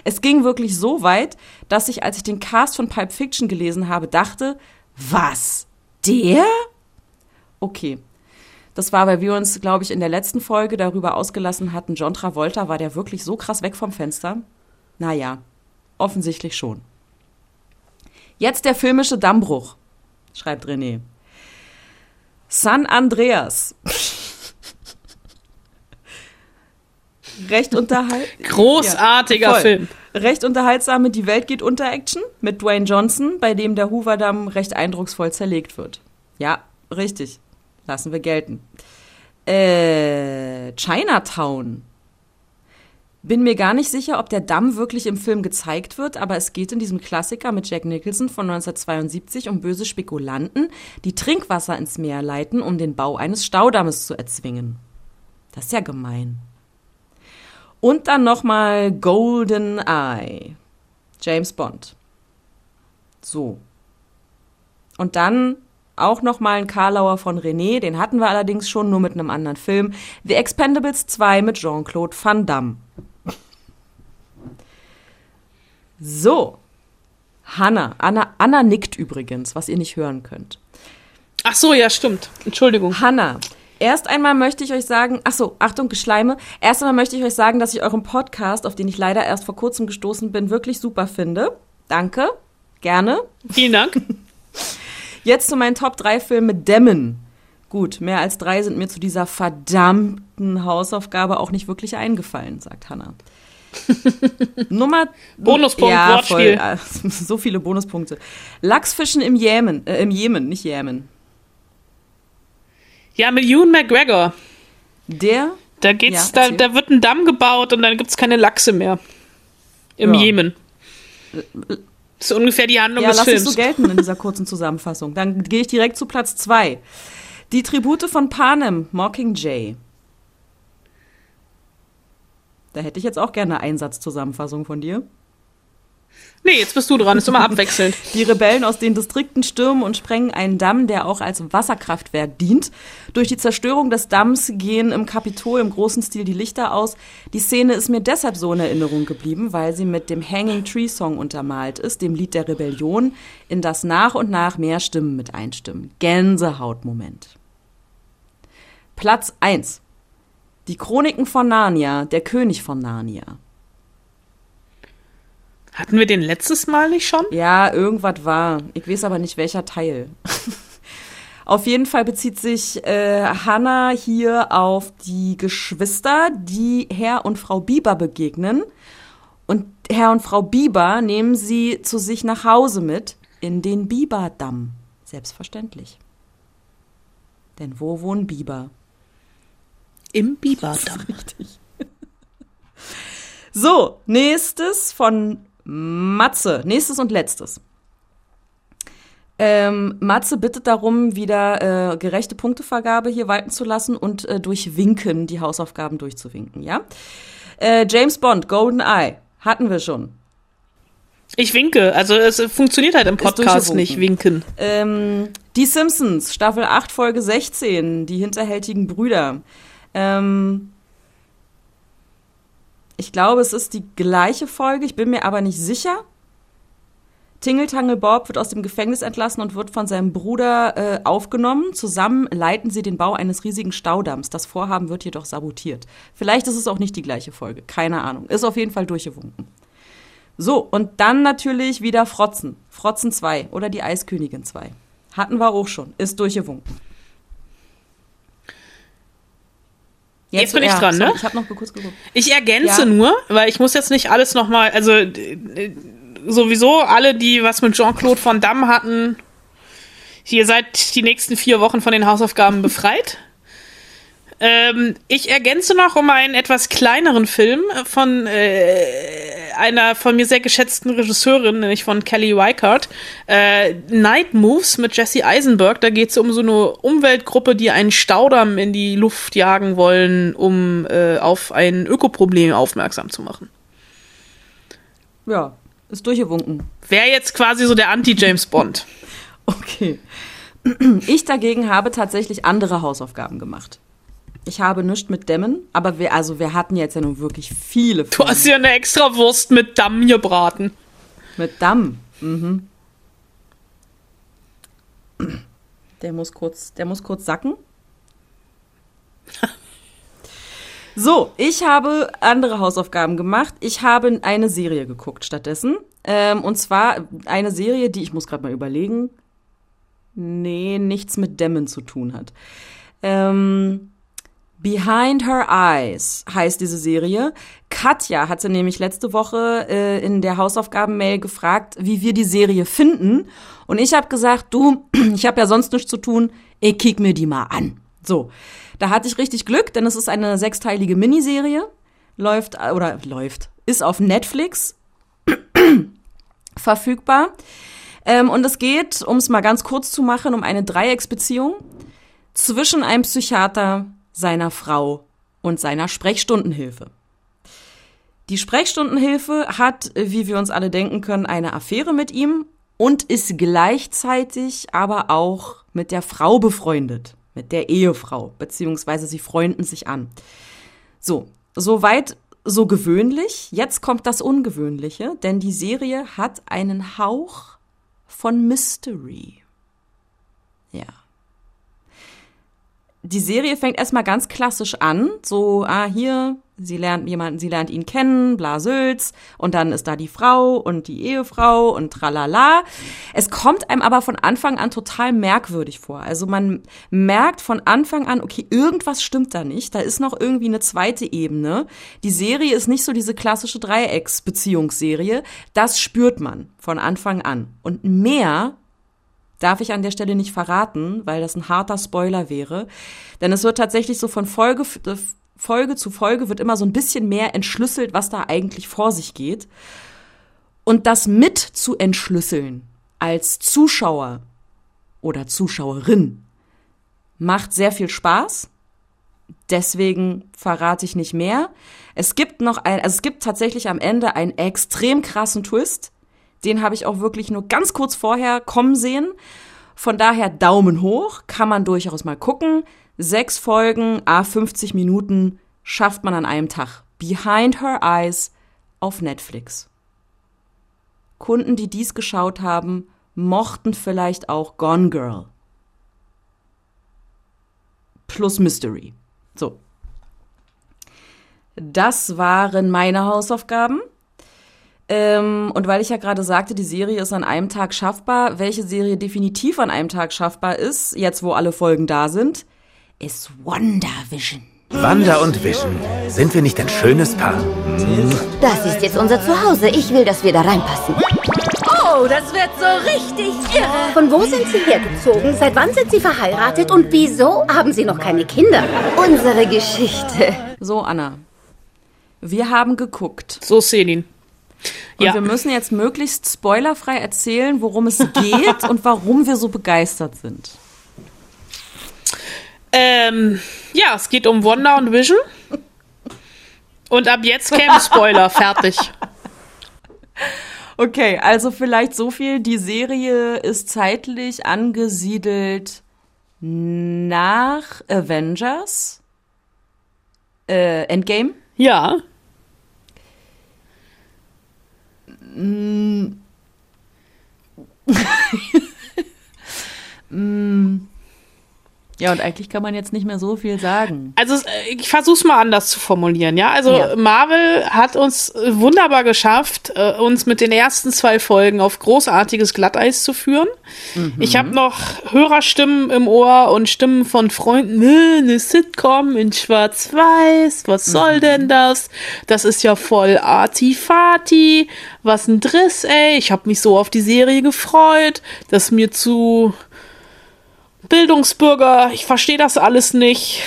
Es ging wirklich so weit, dass ich, als ich den Cast von Pulp Fiction gelesen habe, dachte, was? Der? Okay. Das war, weil wir uns, glaube ich, in der letzten Folge darüber ausgelassen hatten, John Travolta, war der wirklich so krass weg vom Fenster? Naja, offensichtlich schon. Jetzt der filmische Dammbruch, schreibt René. San Andreas. Recht unterhaltsam.
Großartiger
voll.
Film.
Recht unterhaltsame Die Welt geht unter Action mit Dwayne Johnson, bei dem der Hoover-Damm recht eindrucksvoll zerlegt wird. Ja, richtig. Lassen wir gelten. Äh, Chinatown. Bin mir gar nicht sicher, ob der Damm wirklich im Film gezeigt wird, aber es geht in diesem Klassiker mit Jack Nicholson von 1972 um böse Spekulanten, die Trinkwasser ins Meer leiten, um den Bau eines Staudammes zu erzwingen. Das ist ja gemein. Und dann nochmal Golden Eye. James Bond. So. Und dann auch nochmal ein Karlauer von René, den hatten wir allerdings schon, nur mit einem anderen Film. The Expendables 2 mit Jean-Claude Van Damme. So. Hanna. Anna, Anna nickt übrigens, was ihr nicht hören könnt.
Ach so, ja, stimmt. Entschuldigung.
Hanna, erst einmal möchte ich euch sagen, ach so, Achtung, Geschleime. Erst einmal möchte ich euch sagen, dass ich euren Podcast, auf den ich leider erst vor kurzem gestoßen bin, wirklich super finde. Danke. Gerne.
Vielen Dank.
Jetzt zu meinen Top 3 Filmen mit Dämmen. Gut, mehr als drei sind mir zu dieser verdammten Hausaufgabe auch nicht wirklich eingefallen, sagt Hannah. Nummer
Bonuspunkt,
ja,
Wortspiel.
Voll, äh, so viele Bonuspunkte. Lachsfischen im Jemen, äh, im Jemen, nicht Jemen.
Ja, mit Ewan McGregor.
Der
Da geht's,
Ja,
da, da wird ein Damm gebaut und dann gibt's keine Lachse mehr. Im
Ja.
Jemen. Das ist ungefähr die Handlung
Ja,
des
lass es
Films.
so gelten in dieser kurzen Zusammenfassung. Dann gehe ich direkt zu Platz zwei. Die Tribute von Panem, Mockingjay. Da hätte ich jetzt auch gerne eine Einsatzzusammenfassung von dir.
nee, jetzt bist du dran, ist immer abwechselnd.
Die Rebellen aus den Distrikten stürmen und sprengen einen Damm, der auch als Wasserkraftwerk dient. Durch die Zerstörung des Damms gehen im Kapitol im großen Stil die Lichter aus. Die Szene ist mir deshalb so in Erinnerung geblieben, weil sie mit dem Hanging Tree Song untermalt ist, dem Lied der Rebellion, in das nach und nach mehr Stimmen mit einstimmen. Gänsehautmoment. Platz 1. Die Chroniken von Narnia, der König von Narnia.
Hatten wir den letztes Mal nicht schon?
Ja, irgendwas war. Ich weiß aber nicht, welcher Teil. auf jeden Fall bezieht sich äh, Hannah hier auf die Geschwister, die Herr und Frau Bieber begegnen. Und Herr und Frau Bieber nehmen sie zu sich nach Hause mit in den Biberdamm. Selbstverständlich. Denn wo wohnen Biber?
Im Biberdamm.
Richtig. So, nächstes von Matze. Nächstes und letztes. Ähm, Matze bittet darum, wieder äh, gerechte Punktevergabe hier walten zu lassen und äh, durch Winken die Hausaufgaben durchzuwinken, ja? Äh, James Bond, Golden Eye, hatten wir schon.
Ich winke. Also es funktioniert halt im Podcast nicht, winken.
Ähm, die Simpsons, Staffel 8, Folge 16, die hinterhältigen Brüder. Ähm, ich glaube, es ist die gleiche Folge, ich bin mir aber nicht sicher. Tingeltangel Bob wird aus dem Gefängnis entlassen und wird von seinem Bruder äh, aufgenommen. Zusammen leiten sie den Bau eines riesigen Staudamms. Das Vorhaben wird jedoch sabotiert. Vielleicht ist es auch nicht die gleiche Folge, keine Ahnung. Ist auf jeden Fall durchgewunken. So, und dann natürlich wieder Frotzen. Frotzen 2 oder die Eiskönigin 2. Hatten wir auch schon. Ist durchgewunken.
Jetzt bin ich
ja,
dran, ne?
Ich habe noch kurz geguckt.
Ich ergänze
Ja.
nur, weil ich muss jetzt nicht alles nochmal, also äh, sowieso alle, die was mit Jean-Claude Van Damme hatten, ihr seid die nächsten vier Wochen von den Hausaufgaben befreit. Ähm, ich ergänze noch um einen etwas kleineren Film von äh, einer von mir sehr geschätzten Regisseurin, nämlich von Kelly Reichardt. Äh, Night Moves mit Jesse Eisenberg. Da geht es um so eine Umweltgruppe, die einen Staudamm in die Luft jagen wollen, um äh, auf ein Ökoproblem aufmerksam zu machen.
Ja, ist durchgewunken.
Wäre jetzt quasi so der Anti-James Bond.
Okay. Ich dagegen habe tatsächlich andere Hausaufgaben gemacht. Ich habe nichts mit Dämmen, aber wir, also wir hatten jetzt ja nun wirklich viele
Du
Filme
hast ja eine extra Wurst mit Damm gebraten.
mit Damm. Mhm. Der muss kurz, der muss kurz sacken. So, ich habe andere Hausaufgaben gemacht. Ich habe eine Serie geguckt stattdessen. Ähm, und zwar eine Serie, die ich muss gerade mal überlegen. Nee, nichts mit Dämmen zu tun hat. Ähm, Behind Her Eyes heißt diese Serie. Katja hatte nämlich letzte Woche äh, in der Hausaufgaben-Mail gefragt, wie wir die Serie finden. Und ich habe gesagt, du, ich habe ja sonst nichts zu tun, ich kick mir die mal an. So, da hatte ich richtig Glück, denn es ist eine sechsteilige Miniserie. Läuft, äh, oder läuft, ist auf Netflix verfügbar. Ähm, und es geht, um es mal ganz kurz zu machen, um eine Dreiecksbeziehung zwischen einem Psychiater, seiner Frau und seiner Sprechstundenhilfe. Die Sprechstundenhilfe hat, wie wir uns alle denken können, eine Affäre mit ihm und ist gleichzeitig aber auch mit der Frau befreundet, mit der Ehefrau, beziehungsweise sie freunden sich an. So, soweit so gewöhnlich. Jetzt kommt das Ungewöhnliche, denn die Serie hat einen Hauch von Mystery. Ja die Serie fängt erstmal ganz klassisch an, so, ah, hier, sie lernt jemanden, sie lernt ihn kennen, bla Sülz, und dann ist da die Frau und die Ehefrau und tralala. Es kommt einem aber von Anfang an total merkwürdig vor. Also man merkt von Anfang an, okay, irgendwas stimmt da nicht, da ist noch irgendwie eine zweite Ebene. Die Serie ist nicht so diese klassische Dreiecksbeziehungsserie, das spürt man von Anfang an. Und mehr darf ich an der Stelle nicht verraten, weil das ein harter Spoiler wäre. Denn es wird tatsächlich so von Folge, äh, Folge zu Folge wird immer so ein bisschen mehr entschlüsselt, was da eigentlich vor sich geht. Und das mit zu entschlüsseln als Zuschauer oder Zuschauerin macht sehr viel Spaß. Deswegen verrate ich nicht mehr. Es gibt noch ein, also es gibt tatsächlich am Ende einen extrem krassen Twist den habe ich auch wirklich nur ganz kurz vorher kommen sehen. Von daher Daumen hoch, kann man durchaus mal gucken. Sechs Folgen, a 50 Minuten schafft man an einem Tag. Behind Her Eyes auf Netflix. Kunden, die dies geschaut haben, mochten vielleicht auch Gone Girl. Plus Mystery. So. Das waren meine Hausaufgaben. Ähm, und weil ich ja gerade sagte, die Serie ist an einem Tag schaffbar, welche Serie definitiv an einem Tag schaffbar ist, jetzt wo alle Folgen da sind, ist WandaVision.
Wanda und Vision, sind wir nicht ein schönes Paar? Hm.
Das ist jetzt unser Zuhause. Ich will, dass wir da reinpassen.
Oh, das wird so richtig irre.
Von wo sind Sie hergezogen? Seit wann sind Sie verheiratet? Und wieso haben Sie noch keine Kinder?
Unsere Geschichte.
So, Anna. Wir haben geguckt.
So, Selin.
Und ja. wir müssen jetzt möglichst spoilerfrei erzählen, worum es geht und warum wir so begeistert sind.
Ähm, ja, es geht um Wonder und Vision. Und ab jetzt käme Spoiler, fertig.
Okay, also vielleicht so viel. Die Serie ist zeitlich angesiedelt nach Avengers. Äh, Endgame?
Ja.
Mm. mm. Ja, und eigentlich kann man jetzt nicht mehr so viel sagen.
Also ich versuche es mal anders zu formulieren, ja. Also ja. Marvel hat uns wunderbar geschafft, äh, uns mit den ersten zwei Folgen auf großartiges Glatteis zu führen. Mhm. Ich habe noch Hörerstimmen im Ohr und Stimmen von Freunden, eine Sitcom in Schwarz-Weiß, was soll mhm. denn das? Das ist ja voll Artifati, was ein Driss, ey. Ich habe mich so auf die Serie gefreut, dass mir zu Bildungsbürger, ich verstehe das alles nicht.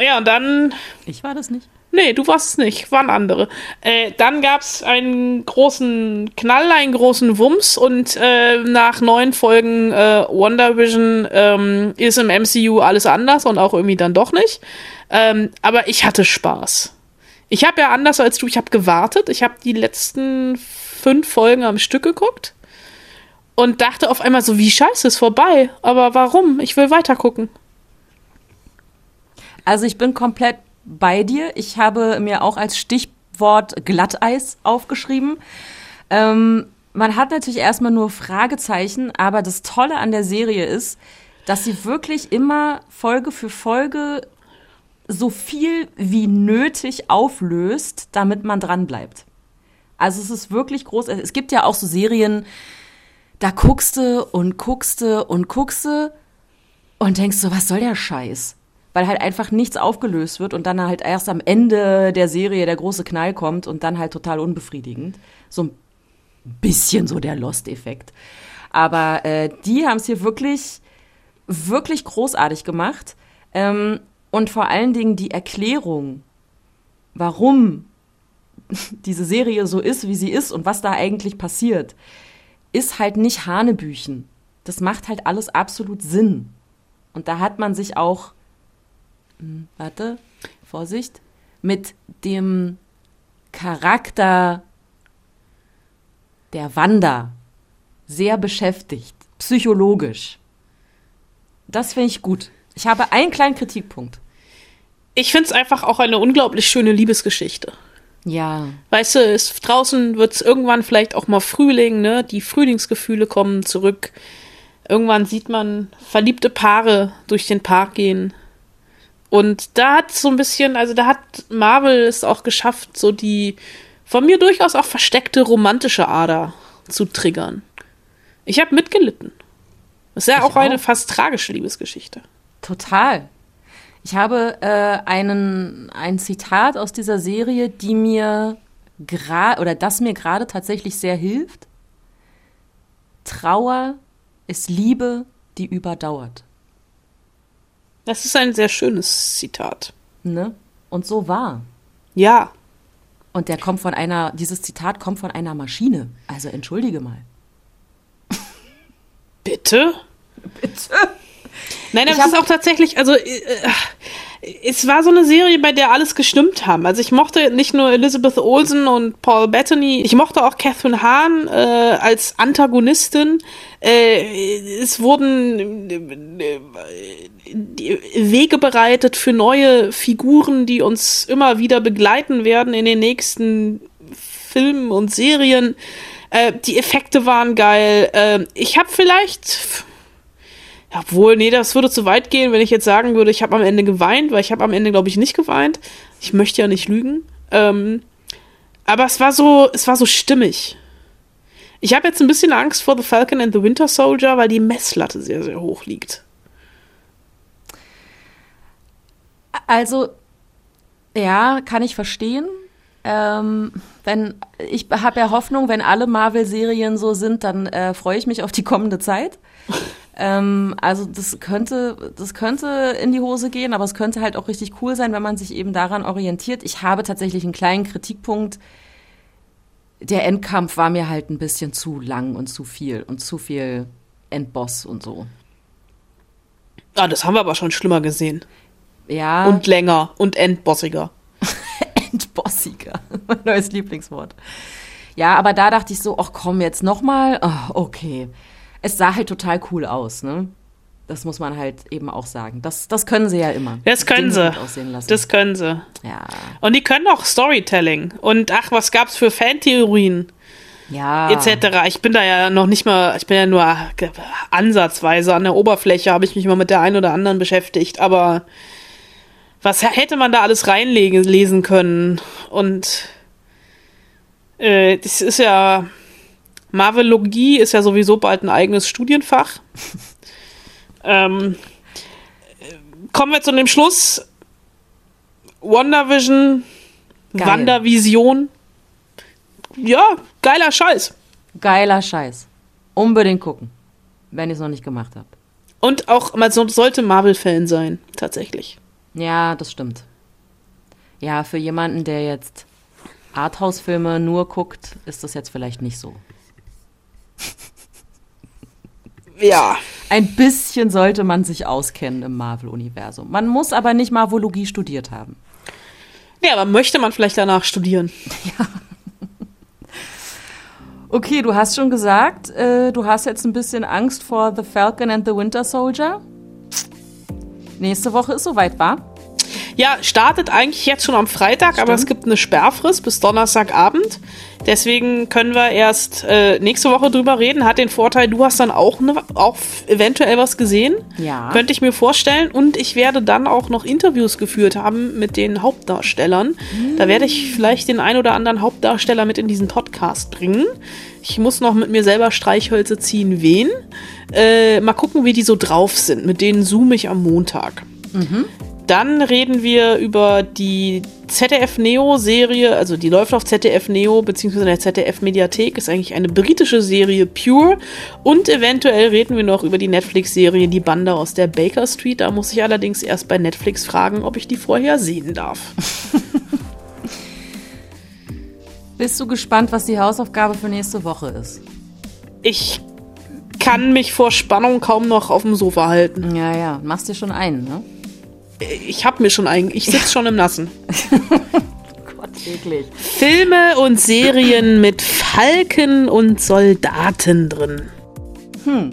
Ja, und dann.
Ich war das nicht.
Nee, du warst es nicht, waren andere. Äh, dann gab es einen großen Knall, einen großen Wumms und äh, nach neun Folgen äh, WandaVision ähm, ist im MCU alles anders und auch irgendwie dann doch nicht. Ähm, aber ich hatte Spaß. Ich habe ja anders als du, ich habe gewartet. Ich habe die letzten fünf Folgen am Stück geguckt und dachte auf einmal so, wie scheiße, ist vorbei. Aber warum? Ich will weiter gucken.
Also ich bin komplett bei dir. Ich habe mir auch als Stichwort Glatteis aufgeschrieben. Ähm, man hat natürlich erstmal nur Fragezeichen, aber das Tolle an der Serie ist, dass sie wirklich immer Folge für Folge so viel wie nötig auflöst, damit man dran bleibt. Also es ist wirklich groß. Es gibt ja auch so Serien, da guckst du und guckst du und guckst du und denkst so, was soll der Scheiß? Weil halt einfach nichts aufgelöst wird und dann halt erst am Ende der Serie der große Knall kommt und dann halt total unbefriedigend. So ein bisschen so der Lost-Effekt. Aber äh, die haben es hier wirklich, wirklich großartig gemacht. Ähm, und vor allen Dingen die Erklärung, warum diese Serie so ist, wie sie ist und was da eigentlich passiert, ist halt nicht Hanebüchen. Das macht halt alles absolut Sinn. Und da hat man sich auch, hm, warte, Vorsicht, mit dem Charakter der Wanda sehr beschäftigt, psychologisch. Das finde ich gut. Ich habe einen kleinen Kritikpunkt.
Ich finde es einfach auch eine unglaublich schöne Liebesgeschichte.
Ja.
Weißt du, es, draußen wird es irgendwann vielleicht auch mal Frühling, ne? Die Frühlingsgefühle kommen zurück. Irgendwann sieht man verliebte Paare durch den Park gehen. Und da hat so ein bisschen, also da hat Marvel es auch geschafft, so die von mir durchaus auch versteckte romantische Ader zu triggern. Ich habe mitgelitten. Das ist ja auch, auch eine fast tragische Liebesgeschichte.
Total. Ich habe äh, einen, ein Zitat aus dieser Serie, die mir gerade oder das mir gerade tatsächlich sehr hilft. Trauer ist Liebe, die überdauert.
Das ist ein sehr schönes Zitat.
Ne? Und so war.
Ja.
Und der kommt von einer, dieses Zitat kommt von einer Maschine. Also entschuldige mal.
Bitte?
Bitte?
Nein, das ist auch tatsächlich, also äh, es war so eine Serie, bei der alles gestimmt haben. Also ich mochte nicht nur Elizabeth Olsen und Paul Bettany, ich mochte auch Catherine Hahn äh, als Antagonistin. Äh, es wurden äh, Wege bereitet für neue Figuren, die uns immer wieder begleiten werden in den nächsten Filmen und Serien. Äh, die Effekte waren geil. Äh, ich habe vielleicht obwohl, nee, das würde zu weit gehen, wenn ich jetzt sagen würde, ich habe am Ende geweint, weil ich habe am Ende, glaube ich, nicht geweint. Ich möchte ja nicht lügen. Ähm, aber es war so, es war so stimmig. Ich habe jetzt ein bisschen Angst vor The Falcon and the Winter Soldier, weil die Messlatte sehr, sehr hoch liegt.
Also, ja, kann ich verstehen. Ähm, wenn ich habe ja Hoffnung, wenn alle Marvel-Serien so sind, dann äh, freue ich mich auf die kommende Zeit. Ähm, also das könnte, das könnte in die Hose gehen, aber es könnte halt auch richtig cool sein, wenn man sich eben daran orientiert. Ich habe tatsächlich einen kleinen Kritikpunkt. Der Endkampf war mir halt ein bisschen zu lang und zu viel und zu viel Endboss und so.
Ah, das haben wir aber schon schlimmer gesehen.
Ja.
Und länger und endbossiger.
endbossiger. mein neues Lieblingswort. Ja, aber da dachte ich so, ach komm, jetzt nochmal. Oh, okay es sah halt total cool aus, ne? Das muss man halt eben auch sagen. Das, das können sie ja immer.
Das können sie. Das können sie.
Ja.
Und die können auch Storytelling. Und ach, was gab's für Fantheorien?
Ja.
Etc. Ich bin da ja noch nicht mal, ich bin ja nur ansatzweise an der Oberfläche, habe ich mich mal mit der einen oder anderen beschäftigt. Aber was hätte man da alles reinlegen, lesen können? Und äh, das ist ja Marvelogie ist ja sowieso bald ein eigenes Studienfach. ähm, kommen wir zu dem Schluss. WandaVision, Geil. WandaVision. Ja, geiler Scheiß.
Geiler Scheiß. Unbedingt gucken, wenn ihr es noch nicht gemacht habt.
Und auch, man sollte Marvel-Fan sein, tatsächlich.
Ja, das stimmt. Ja, für jemanden, der jetzt Arthouse-Filme nur guckt, ist das jetzt vielleicht nicht so
ja.
Ein bisschen sollte man sich auskennen im Marvel-Universum. Man muss aber nicht Marvologie studiert haben.
Ja, aber möchte man vielleicht danach studieren?
Ja. Okay, du hast schon gesagt, äh, du hast jetzt ein bisschen Angst vor The Falcon and the Winter Soldier. Nächste Woche ist soweit, wa?
Ja, startet eigentlich jetzt schon am Freitag, aber es gibt eine Sperrfrist bis Donnerstagabend. Deswegen können wir erst äh, nächste Woche drüber reden. Hat den Vorteil, du hast dann auch, ne, auch eventuell was gesehen.
Ja.
Könnte ich mir vorstellen. Und ich werde dann auch noch Interviews geführt haben mit den Hauptdarstellern. Da werde ich vielleicht den ein oder anderen Hauptdarsteller mit in diesen Podcast bringen. Ich muss noch mit mir selber Streichhölzer ziehen, wen. Äh, mal gucken, wie die so drauf sind. Mit denen zoome ich am Montag. Dann reden wir über die ZDF Neo Serie, also die läuft auf ZDF Neo beziehungsweise in der ZDF Mediathek, ist eigentlich eine britische Serie Pure und eventuell reden wir noch über die Netflix Serie Die Bande aus der Baker Street. Da muss ich allerdings erst bei Netflix fragen, ob ich die vorher sehen darf.
Bist du gespannt, was die Hausaufgabe für nächste Woche ist?
Ich kann mich vor Spannung kaum noch auf dem Sofa halten.
Ja, ja, machst dir schon einen, ne?
Ich hab mir schon einen, ich sitze schon im Nassen.
Gott, eklig.
Filme und Serien mit Falken und Soldaten drin.
Hm.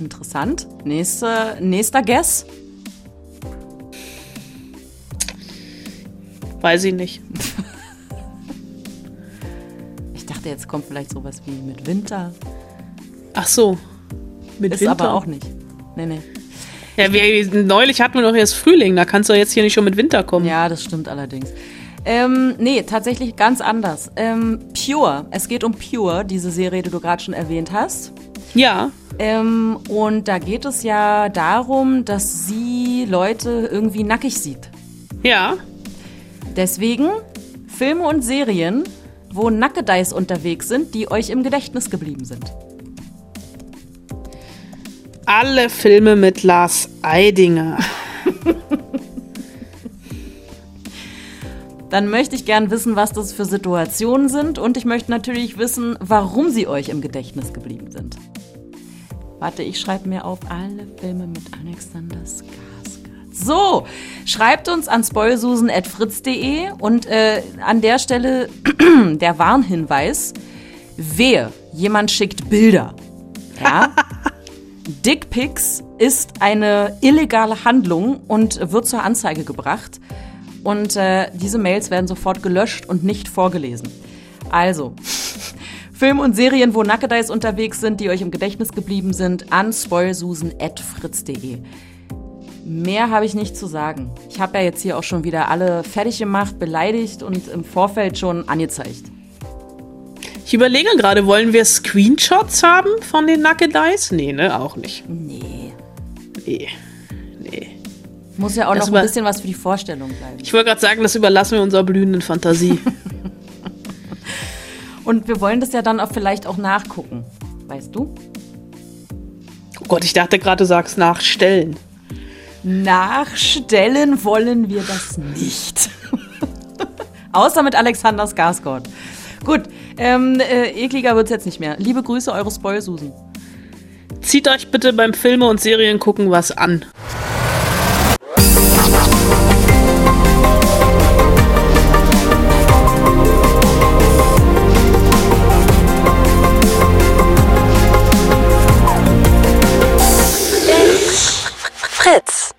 Interessant. Nächste, nächster Guess?
Weiß ich nicht.
Ich dachte, jetzt kommt vielleicht sowas wie mit Winter.
Ach so. Mit
Ist
Winter.
aber auch nicht. Nee, nee.
Ja, wir, neulich hatten wir doch erst Frühling, da kannst du jetzt hier nicht schon mit Winter kommen.
Ja, das stimmt allerdings. Ähm, nee, tatsächlich ganz anders. Ähm, Pure. Es geht um Pure, diese Serie, die du gerade schon erwähnt hast.
Ja.
Ähm, und da geht es ja darum, dass sie Leute irgendwie nackig sieht.
Ja.
Deswegen Filme und Serien, wo Nackedeis unterwegs sind, die euch im Gedächtnis geblieben sind.
Alle Filme mit Lars Eidinger.
Dann möchte ich gern wissen, was das für Situationen sind und ich möchte natürlich wissen, warum sie euch im Gedächtnis geblieben sind. Warte, ich schreibe mir auf alle Filme mit Alexander Skarsgård. So, schreibt uns an spoilsusen.fritz.de und äh, an der Stelle der Warnhinweis, wehe, jemand schickt Bilder. Ja? Dickpics ist eine illegale Handlung und wird zur Anzeige gebracht. Und äh, diese Mails werden sofort gelöscht und nicht vorgelesen. Also, Filme und Serien, wo Nackedeis unterwegs sind, die euch im Gedächtnis geblieben sind, an spoilsusen.fritz.de. Mehr habe ich nicht zu sagen. Ich habe ja jetzt hier auch schon wieder alle fertig gemacht, beleidigt und im Vorfeld schon angezeigt.
Ich überlege gerade, wollen wir Screenshots haben von den Nackedeis? Nee, ne? Auch nicht.
Nee.
Nee. Nee.
Muss ja auch
Das
noch ein bisschen was für die Vorstellung bleiben.
Ich wollte gerade sagen, das überlassen wir unserer blühenden Fantasie.
Und wir wollen das ja dann auch vielleicht auch nachgucken. Weißt du?
oh Gott, ich dachte gerade, du sagst nachstellen.
Nachstellen wollen wir das nicht. Außer mit Alexander Skarsgård. Gut, ähm, äh, ekliger wird's jetzt nicht mehr. Liebe Grüße, eure Spoil-Susan.
Zieht euch bitte beim Filme und Serien gucken was an.
Fritz.